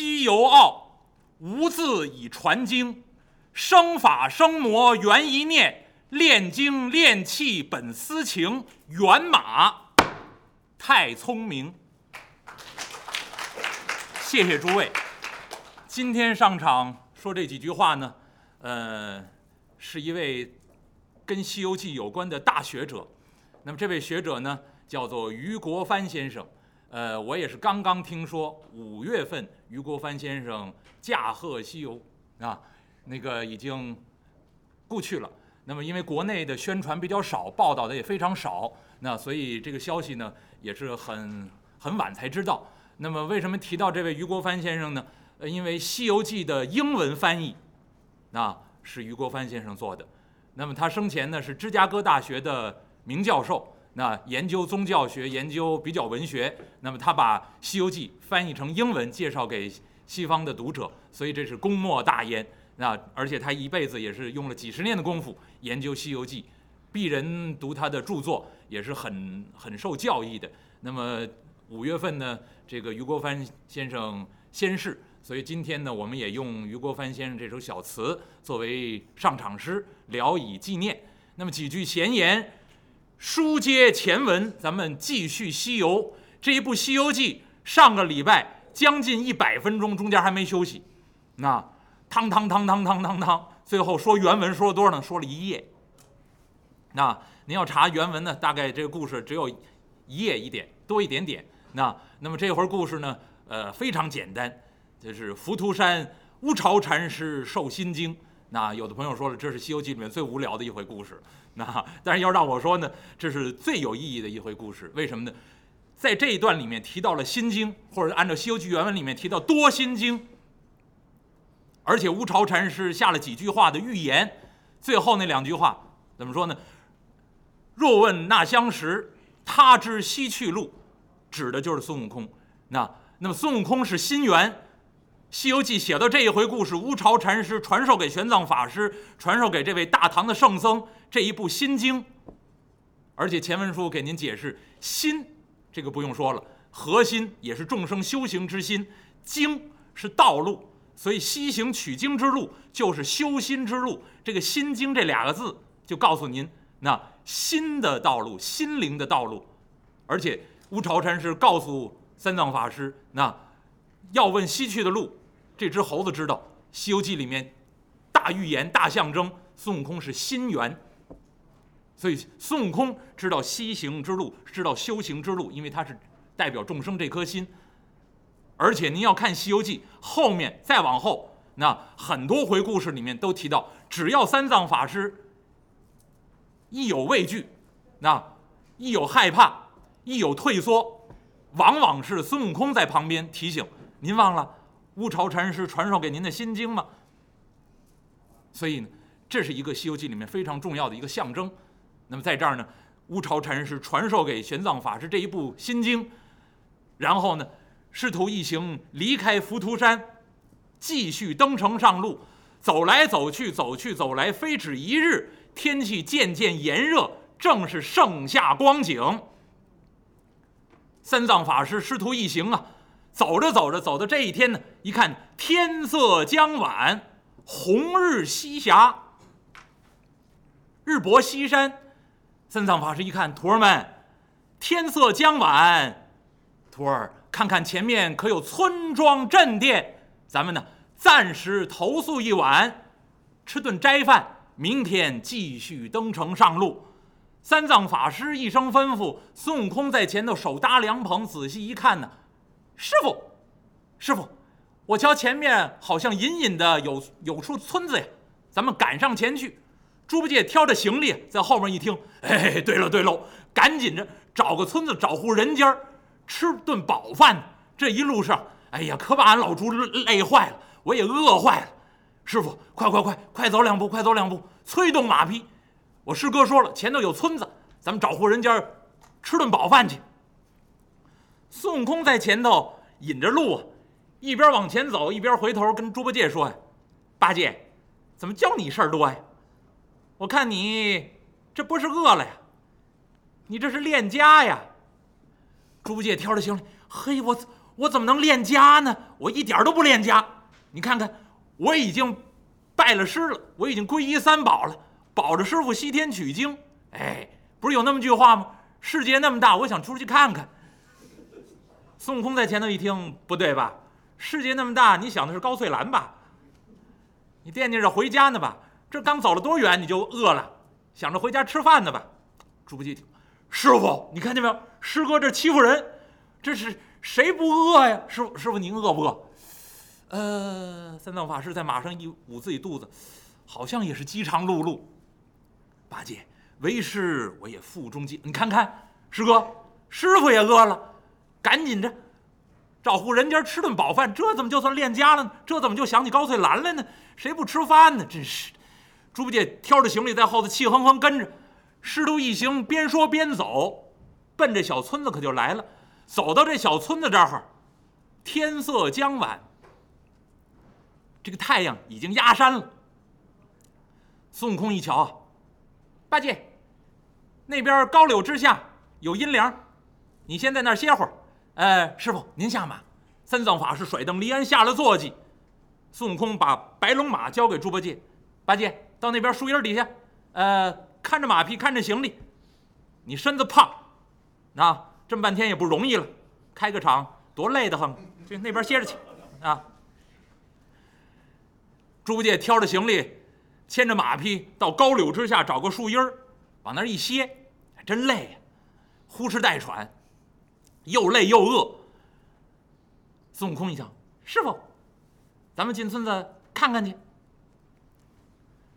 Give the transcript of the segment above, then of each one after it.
西游奥，无字以传经。生法生魔缘一念，炼精炼气本私情。元马太聪明。谢谢诸位。今天上场说这几句话呢，呃，是一位跟《西游记》有关的大学者。那么这位学者呢，叫做于国藩先生。呃，我也是刚刚听说，五月份余国藩先生驾鹤西游啊，那个已经故去了。那么因为国内的宣传比较少，报道的也非常少，那所以这个消息呢也是很很晚才知道。那么为什么提到这位余国藩先生呢？呃，因为《西游记》的英文翻译，啊是余国藩先生做的。那么他生前呢是芝加哥大学的名教授。那研究宗教学，研究比较文学，那么他把《西游记》翻译成英文，介绍给西方的读者，所以这是功莫大焉。那而且他一辈子也是用了几十年的功夫研究《西游记》，鄙人读他的著作也是很很受教益的。那么五月份呢，这个余国藩先生仙逝，所以今天呢，我们也用余国藩先生这首小词作为上场诗，聊以纪念。那么几句闲言。书接前文，咱们继续西游这一部《西游记》。上个礼拜将近一百分钟，中间还没休息。那，汤汤汤汤汤汤汤，最后说原文说了多少呢？说了一页。那您要查原文呢，大概这个故事只有一页一点多一点点。那那么这会儿故事呢，呃，非常简单，就是浮屠山乌巢禅师受心经。那有的朋友说了，这是《西游记》里面最无聊的一回故事。那但是要让我说呢，这是最有意义的一回故事。为什么呢？在这一段里面提到了心经，或者按照《西游记》原文里面提到多心经，而且乌巢禅师下了几句话的预言。最后那两句话怎么说呢？若问那相识，他知西去路，指的就是孙悟空。那那么孙悟空是心猿。《西游记》写到这一回故事，乌巢禅师传授给玄奘法师，传授给这位大唐的圣僧这一部心经。而且前文书给您解释，心这个不用说了，核心也是众生修行之心，经是道路，所以西行取经之路就是修心之路。这个心经这两个字就告诉您，那心的道路，心灵的道路。而且乌巢禅师告诉三藏法师，那要问西去的路。这只猴子知道，《西游记》里面大预言、大象征，孙悟空是心猿，所以孙悟空知道西行之路，知道修行之路，因为他是代表众生这颗心。而且您要看《西游记》后面再往后，那很多回故事里面都提到，只要三藏法师一有畏惧，那一有害怕，一有退缩，往往是孙悟空在旁边提醒您忘了。乌巢禅师传授给您的心经吗？所以呢，这是一个《西游记》里面非常重要的一个象征。那么在这儿呢，乌巢禅师传授给玄奘法师这一部心经，然后呢，师徒一行离开浮屠山，继续登城上路，走来走去，走去走来，非止一日。天气渐渐炎热，正是盛夏光景。三藏法师师徒一行啊。走着走着，走到这一天呢，一看天色将晚，红日西霞，日薄西山。三藏法师一看，徒儿们，天色将晚，徒儿看看前面可有村庄镇店，咱们呢暂时投宿一晚，吃顿斋饭，明天继续登城上路。三藏法师一声吩咐，孙悟空在前头手搭凉棚，仔细一看呢。师傅，师傅，我瞧前面好像隐隐的有有处村子呀，咱们赶上前去。猪八戒挑着行李在后面一听，哎，对了对喽，赶紧着找个村子找户人家吃顿饱饭。这一路上，哎呀，可把俺老猪累坏了，我也饿坏了。师傅，快快快，快走两步，快走两步，催动马匹。我师哥说了，前头有村子，咱们找户人家吃顿饱饭去。孙悟空在前头引着路，一边往前走，一边回头跟猪八戒说：“呀，八戒，怎么教你事儿多呀？我看你这不是饿了呀，你这是恋家呀。”猪八戒挑着行李：“嘿，我我怎么能练家呢？我一点都不练家。你看看，我已经拜了师了，我已经皈依三宝了，保着师傅西天取经。哎，不是有那么句话吗？世界那么大，我想出去看看。孙悟空在前头一听，不对吧？世界那么大，你想的是高翠兰吧？你惦记着回家呢吧？这刚走了多远你就饿了，想着回家吃饭呢吧？猪八戒听，师傅，你看见没有？师哥这欺负人，这是谁不饿呀？师傅，师傅您饿不饿？呃，三藏法师在马上一捂自己肚子，好像也是饥肠辘辘。八戒，为师我也腹中饥，你看看，师哥，师傅也饿了，赶紧着，找户人家吃顿饱饭。这怎么就算练家了呢？这怎么就想起高翠兰来呢？谁不吃饭呢？真是！猪八戒挑着行李在后头气哼哼跟着，师徒一行边说边走，奔这小村子可就来了。走到这小村子这儿，天色将晚。这个太阳已经压山了。孙悟空一瞧啊，八戒，那边高柳之下有阴凉，你先在那儿歇会儿。呃，师傅您下马。三藏法师甩蹬离鞍下了坐骑，孙悟空把白龙马交给猪八戒，八戒到那边树荫底下，呃，看着马匹，看着行李。你身子胖，啊，这么半天也不容易了，开个场多累得慌，去那边歇着去，啊。猪八戒挑着行李，牵着马匹到高柳之下找个树荫儿，往那儿一歇，真累呀，呼哧带喘，又累又饿。孙悟空一想，师傅，咱们进村子看看去。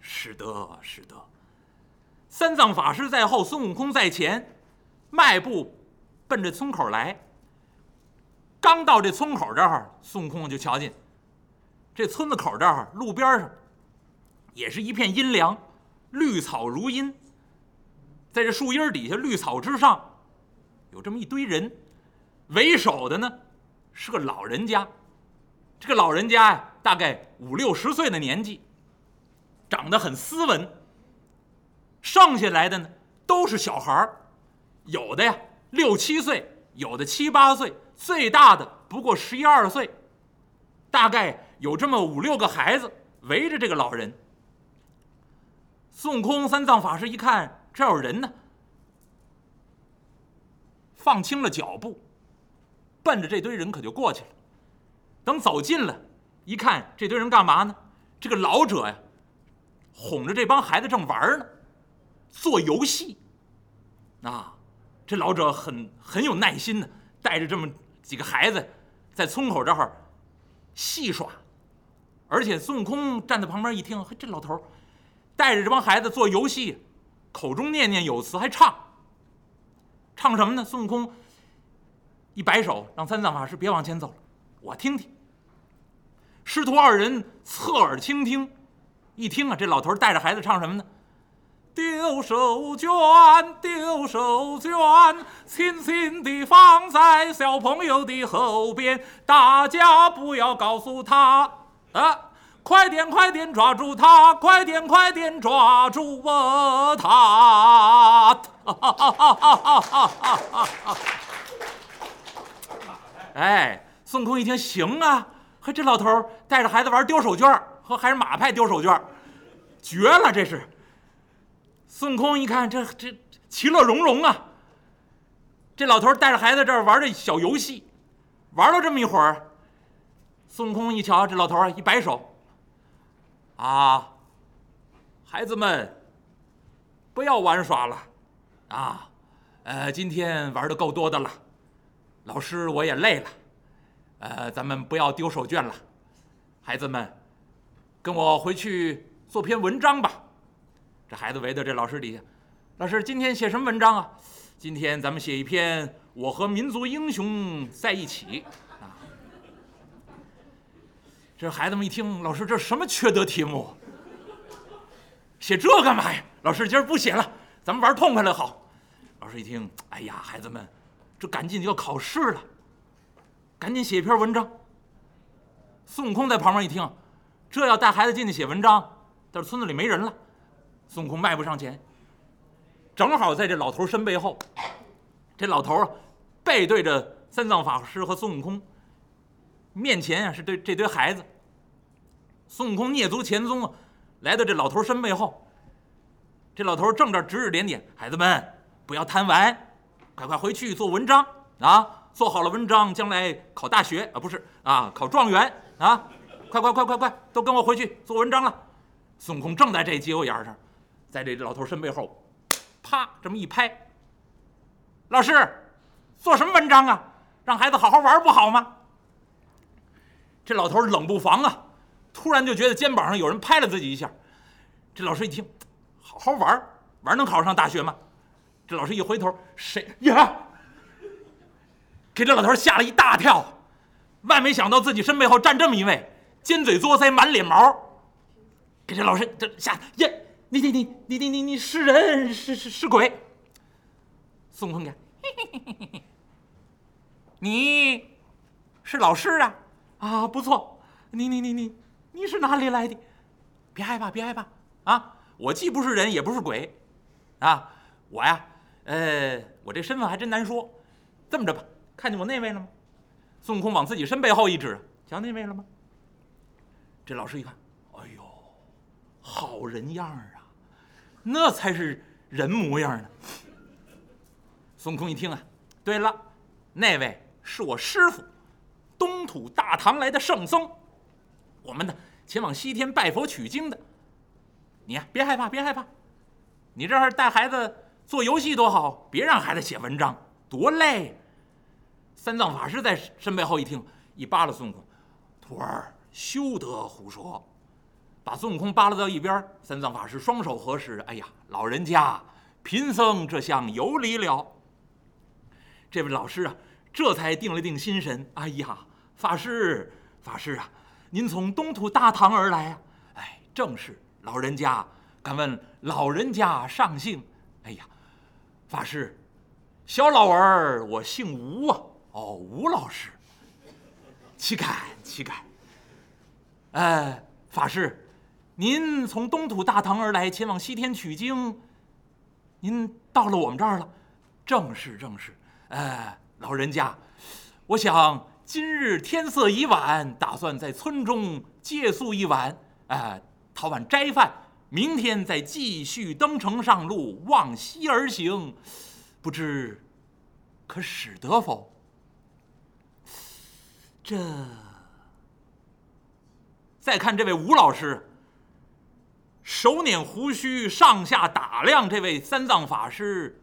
是的，是的。三藏法师在后，孙悟空在前，迈步奔着村口来。刚到这村口这儿，孙悟空就瞧见。这村子口这儿，路边上，也是一片阴凉，绿草如茵。在这树荫底下，绿草之上，有这么一堆人，为首的呢是个老人家。这个老人家呀，大概五六十岁的年纪，长得很斯文。剩下来的呢都是小孩儿，有的呀六七岁，有的七八岁，最大的不过十一二岁，大概。有这么五六个孩子围着这个老人。孙悟空、三藏法师一看这有人呢，放轻了脚步，奔着这堆人可就过去了。等走近了，一看这堆人干嘛呢？这个老者呀，哄着这帮孩子正玩呢，做游戏。啊，这老者很很有耐心呢，带着这么几个孩子在村口这儿戏耍。而且孙悟空站在旁边一听，嘿，这老头带着这帮孩子做游戏，口中念念有词，还唱。唱什么呢？孙悟空一摆手，让三藏法师别往前走了，我听听。师徒二人侧耳倾听，一听啊，这老头带着孩子唱什么呢？丢手绢，丢手绢，轻轻地放在小朋友的后边，大家不要告诉他。啊！快点，快点抓住他！快点，快点抓住我他！哈哈哈哈哈哈哎，孙悟空一听，行啊，和这老头带着孩子玩丢手绢和还是马派丢手绢绝了，这是。孙悟空一看，这这其乐融融啊！这老头带着孩子这儿玩这小游戏，玩了这么一会儿。孙悟空一瞧，这老头一摆手，啊，孩子们，不要玩耍了，啊，呃，今天玩的够多的了，老师我也累了，呃，咱们不要丢手绢了，孩子们，跟我回去做篇文章吧。这孩子围在这老师底下，老师今天写什么文章啊？今天咱们写一篇我和民族英雄在一起。啊这孩子们一听，老师这什么缺德题目？写这干嘛呀？老师今儿不写了，咱们玩痛快了好。老师一听，哎呀，孩子们，这赶紧就要考试了，赶紧写一篇文章。孙悟空在旁边一听，这要带孩子进去写文章，但是村子里没人了。孙悟空迈步上前，正好在这老头身背后，这老头背对着三藏法师和孙悟空，面前啊是对这堆孩子。孙悟空蹑足潜踪啊，来到这老头身背后。这老头正这指指点点：“孩子们，不要贪玩，快快回去做文章啊！做好了文章，将来考大学啊，不是啊，考状元啊！快快快快快，都跟我回去做文章了。”孙悟空正在这节骨眼上，在这老头身背后，啪这么一拍：“老师，做什么文章啊？让孩子好好玩不好吗？”这老头冷不防啊，突然就觉得肩膀上有人拍了自己一下。这老师一听。好好玩玩能考上大学吗？这老师一回头，谁呀？给这老头吓了一大跳，万没想到自己身背后站这么一位，尖嘴作腮，满脸毛，给这老师这吓呀！你你你你你你你是人是是是鬼？孙悟空看，你是老师啊？啊，不错。你你你你你是哪里来的？别害怕，别害怕啊！我既不是人，也不是鬼，啊，我呀，呃，我这身份还真难说。这么着吧，看见我那位了吗？孙悟空往自己身背后一指，瞧那位了吗？这老师一看，哎呦，好人样啊，那才是人模样呢。孙悟空一听啊，对了，那位是我师傅，东土大唐来的圣僧，我们呢前往西天拜佛取经的。你呀，别害怕，别害怕，你这儿带孩子做游戏多好，别让孩子写文章，多累。三藏法师在身背后一听，一扒拉孙悟空：“徒儿休得胡说！”把孙悟空扒拉到一边。三藏法师双手合十：“哎呀，老人家，贫僧这厢有礼了。”这位老师啊，这才定了定心神：“哎呀，法师，法师啊，您从东土大唐而来啊？哎，正是。”老人家，敢问老人家上姓？哎呀，法师，小老儿我姓吴啊。哦，吴老师，岂敢岂敢。呃，法师，您从东土大唐而来，前往西天取经，您到了我们这儿了？正是正是。呃，老人家，我想今日天色已晚，打算在村中借宿一晚。呃。讨碗斋饭，明天再继续登城上路，往西而行，不知可使得否？这再看这位吴老师，手捻胡须，上下打量这位三藏法师，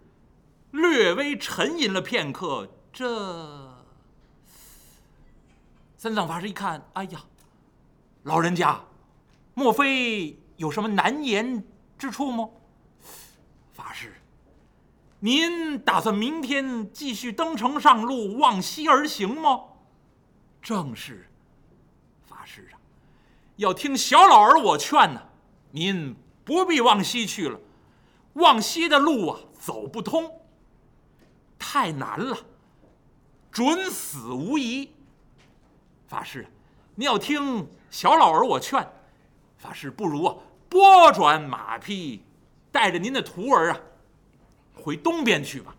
略微沉吟了片刻。这三藏法师一看，哎呀，老人家。莫非有什么难言之处吗？法师，您打算明天继续登城上路，往西而行吗？正是，法师啊，要听小老儿我劝呢，您不必往西去了，往西的路啊走不通，太难了，准死无疑。法师，你要听小老儿我劝。法师，不如啊，拨转马匹，带着您的徒儿啊，回东边去吧。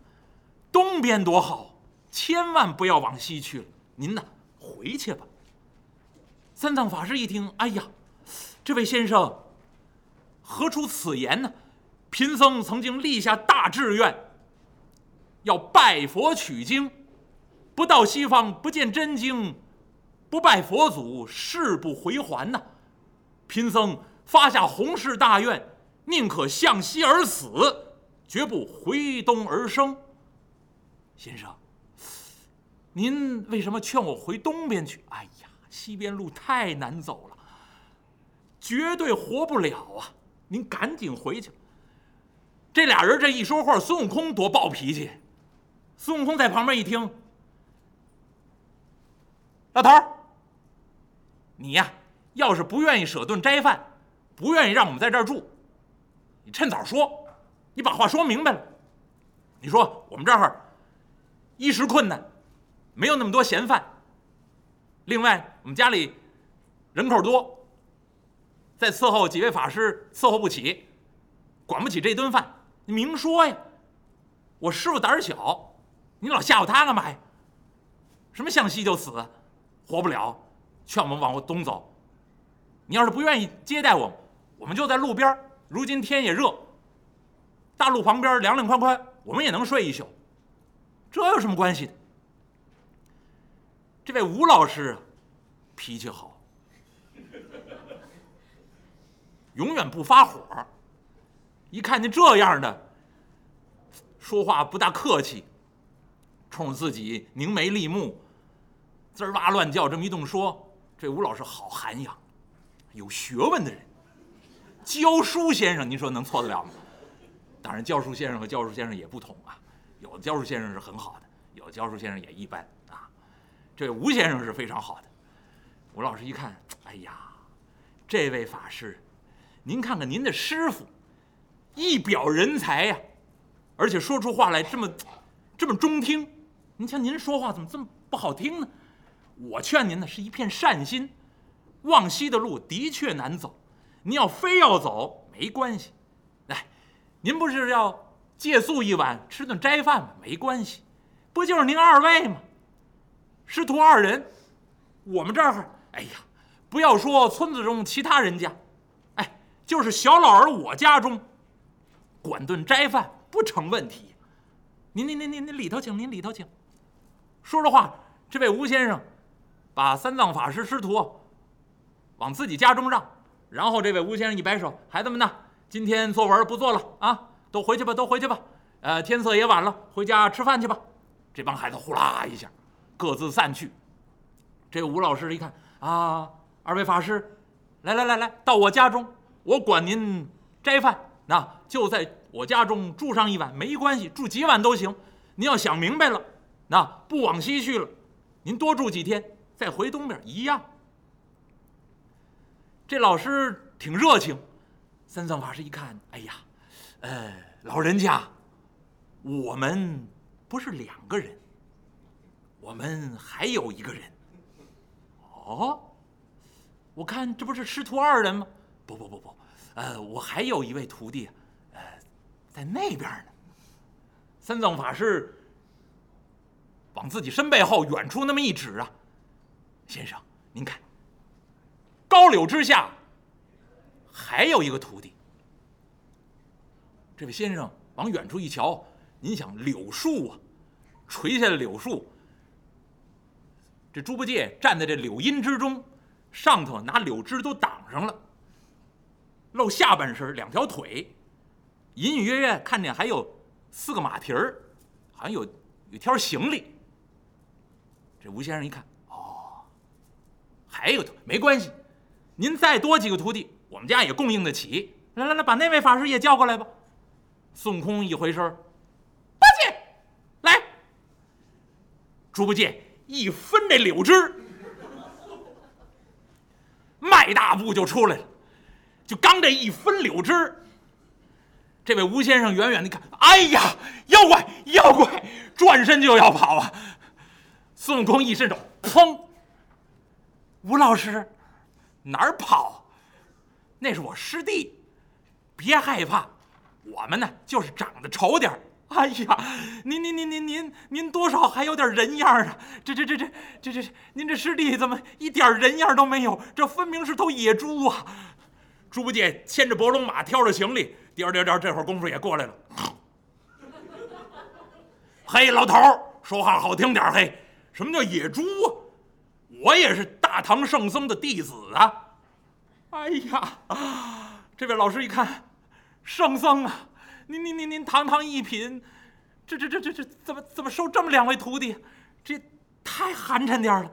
东边多好，千万不要往西去了。您呢，回去吧。三藏法师一听，哎呀，这位先生何出此言呢？贫僧曾经立下大志愿，要拜佛取经，不到西方不见真经，不拜佛祖誓不回还呐。贫僧发下宏誓大愿，宁可向西而死，绝不回东而生。先生，您为什么劝我回东边去？哎呀，西边路太难走了，绝对活不了啊！您赶紧回去。这俩人这一说话，孙悟空多暴脾气。孙悟空在旁边一听，老头儿，你呀。要是不愿意舍顿斋饭，不愿意让我们在这儿住，你趁早说，你把话说明白了。你说我们这儿衣食困难，没有那么多闲饭。另外，我们家里人口多，再伺候几位法师伺候不起，管不起这顿饭。你明说呀！我师傅胆儿小，你老吓唬他干嘛呀？什么向西就死，活不了。劝我们往东走。你要是不愿意接待我们，我们就在路边。如今天也热，大路旁边凉凉快快，我们也能睡一宿。这有什么关系的？这位吴老师脾气好，永远不发火。一看见这样的，说话不大客气，冲自己凝眉立目，滋哇乱叫，这么一动说，这吴老师好涵养，有学问的人，教书先生，您说能错得了吗？当然，教书先生和教书先生也不同啊，有的教书先生是很好的，有的教书先生也一般啊。这吴先生是非常好的。吴老师一看，哎呀，这位法师，您看看您的师傅，一表人才呀，而且说出话来这么这么中听。您瞧您说话怎么这么不好听呢？我劝您呢是一片善心，往西的路的确难走，您要非要走没关系。来，您不是要借宿一晚，吃顿斋饭吗？没关系，不就是您二位吗？师徒二人，我们这儿，哎呀，不要说村子中其他人家，哎，就是小老儿我家中，管顿斋饭不成问题。您您您您您里头请，您里头请。说着话，这位吴先生把三藏法师师徒往自己家中让，然后这位吴先生一摆手：“孩子们呐，今天作文不做了啊，都回去吧，都回去吧。呃，天色也晚了，回家吃饭去吧。”这帮孩子呼啦一下。各自散去。这吴老师一看啊，二位法师，来来来来，到我家中，我管您斋饭，那就在我家中住上一晚，没关系，住几晚都行。您要想明白了，那不往西去了，您多住几天，再回东边一样。这老师挺热情。三藏法师一看，哎呀，呃，老人家，我们不是两个人。我们还有一个人，哦，我看这不是师徒二人吗？不不不不，呃，我还有一位徒弟，呃，在那边呢。三藏法师往自己身背后远处那么一指啊，先生，您看，高柳之下还有一个徒弟。这位先生往远处一瞧，您想柳树啊，垂下的柳树。这猪八戒站在这柳荫之中，上头拿柳枝都挡上了，露下半身两条腿，隐隐约约看见还有四个马蹄儿，好像有有条行李。这吴先生一看，哦，还有没关系，您再多几个徒弟，我们家也供应得起。来来来，把那位法师也叫过来吧。孙悟空一回身，八戒，来，猪八戒。一分这柳枝，迈大步就出来了。就刚这一分柳枝，这位吴先生远远的看，哎呀，妖怪，妖怪，转身就要跑啊！孙悟空一伸手，砰！吴老师，哪儿跑？那是我师弟，别害怕，我们呢就是长得丑点儿。哎呀，您您您您您您多少还有点人样啊！这这这这这这，您这师弟怎么一点人样都没有？这分明是头野猪啊！猪八戒牵着伯龙马，挑着行李，颠颠颠，这会儿功夫也过来了。嘿，老头儿，说话好听点儿嘿，什么叫野猪啊？我也是大唐圣僧的弟子啊！哎呀啊，这位老师一看，圣僧啊！您您您您堂堂一品，这这这这这怎么怎么收这么两位徒弟？这太寒碜点了。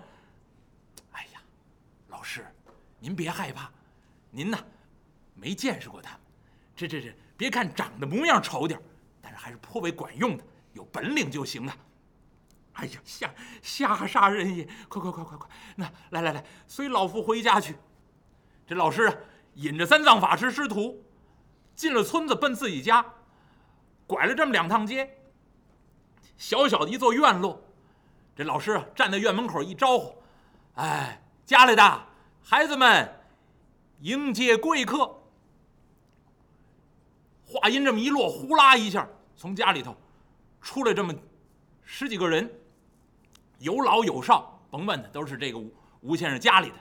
哎呀，老师，您别害怕，您呢没见识过他们，这这这别看长得模样丑点但是还是颇为管用的，有本领就行了。哎呀，吓吓杀人也！快快快快快，那来来来，随老夫回家去。这老师啊，引着三藏法师师徒进了村子，奔自己家。拐了这么两趟街，小小的一座院落，这老师啊站在院门口一招呼：“哎，家里的孩子们，迎接贵客。”话音这么一落，呼啦一下，从家里头出来这么十几个人，有老有少，甭问的，都是这个吴吴先生家里的，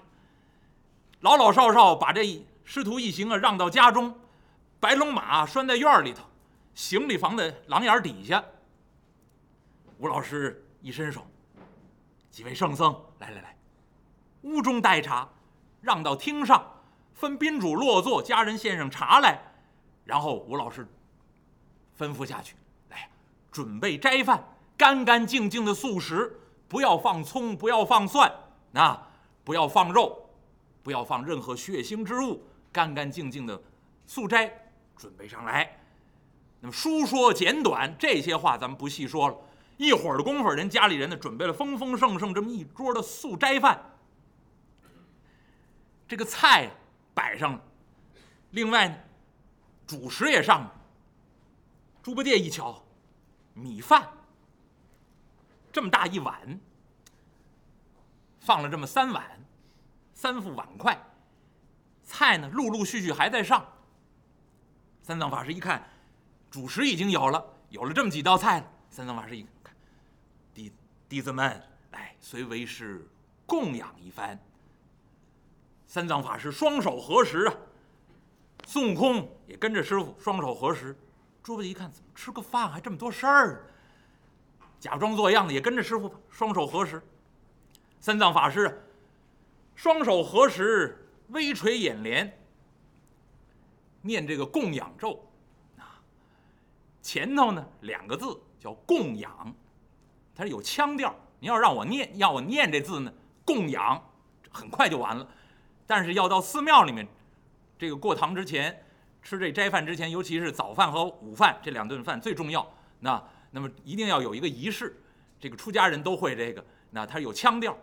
老老少少把这师徒一行啊让到家中，白龙马拴在院里头，行李房的廊檐底下。吴老师一伸手，几位圣僧，来来来，屋中待茶，让到厅上，分宾主落座，家人献上茶来，然后吴老师吩咐下去，来准备斋饭，干干净净的素食，不要放葱，不要放蒜，那不要放肉，不要放任何血腥之物，干干净净的素斋准备上来。那么书说简短，这些话咱们不细说了。一会儿的功夫，人家里人呢准备了丰丰盛盛这么一桌的素斋饭，这个菜摆上了，另外呢，主食也上了。猪八戒一瞧，米饭这么大一碗，放了这么三碗，三副碗筷，菜呢陆陆续续还在上。三藏法师一看，主食已经有了，有了这么几道菜了。三藏法师一看。弟弟子们，来随为师供养一番。三藏法师双手合十啊，孙悟空也跟着师傅双手合十。猪八戒一看，怎么吃个饭还这么多事儿？假装做样子也跟着师傅双手合十。三藏法师双手合十，微垂眼帘，念这个供养咒啊。前头呢两个字叫供养。它是有腔调，你要让我念，要我念这字呢，供养，很快就完了。但是要到寺庙里面，这个过堂之前，吃这斋饭之前，尤其是早饭和午饭这两顿饭最重要。那那么一定要有一个仪式，这个出家人都会这个。那他有腔调，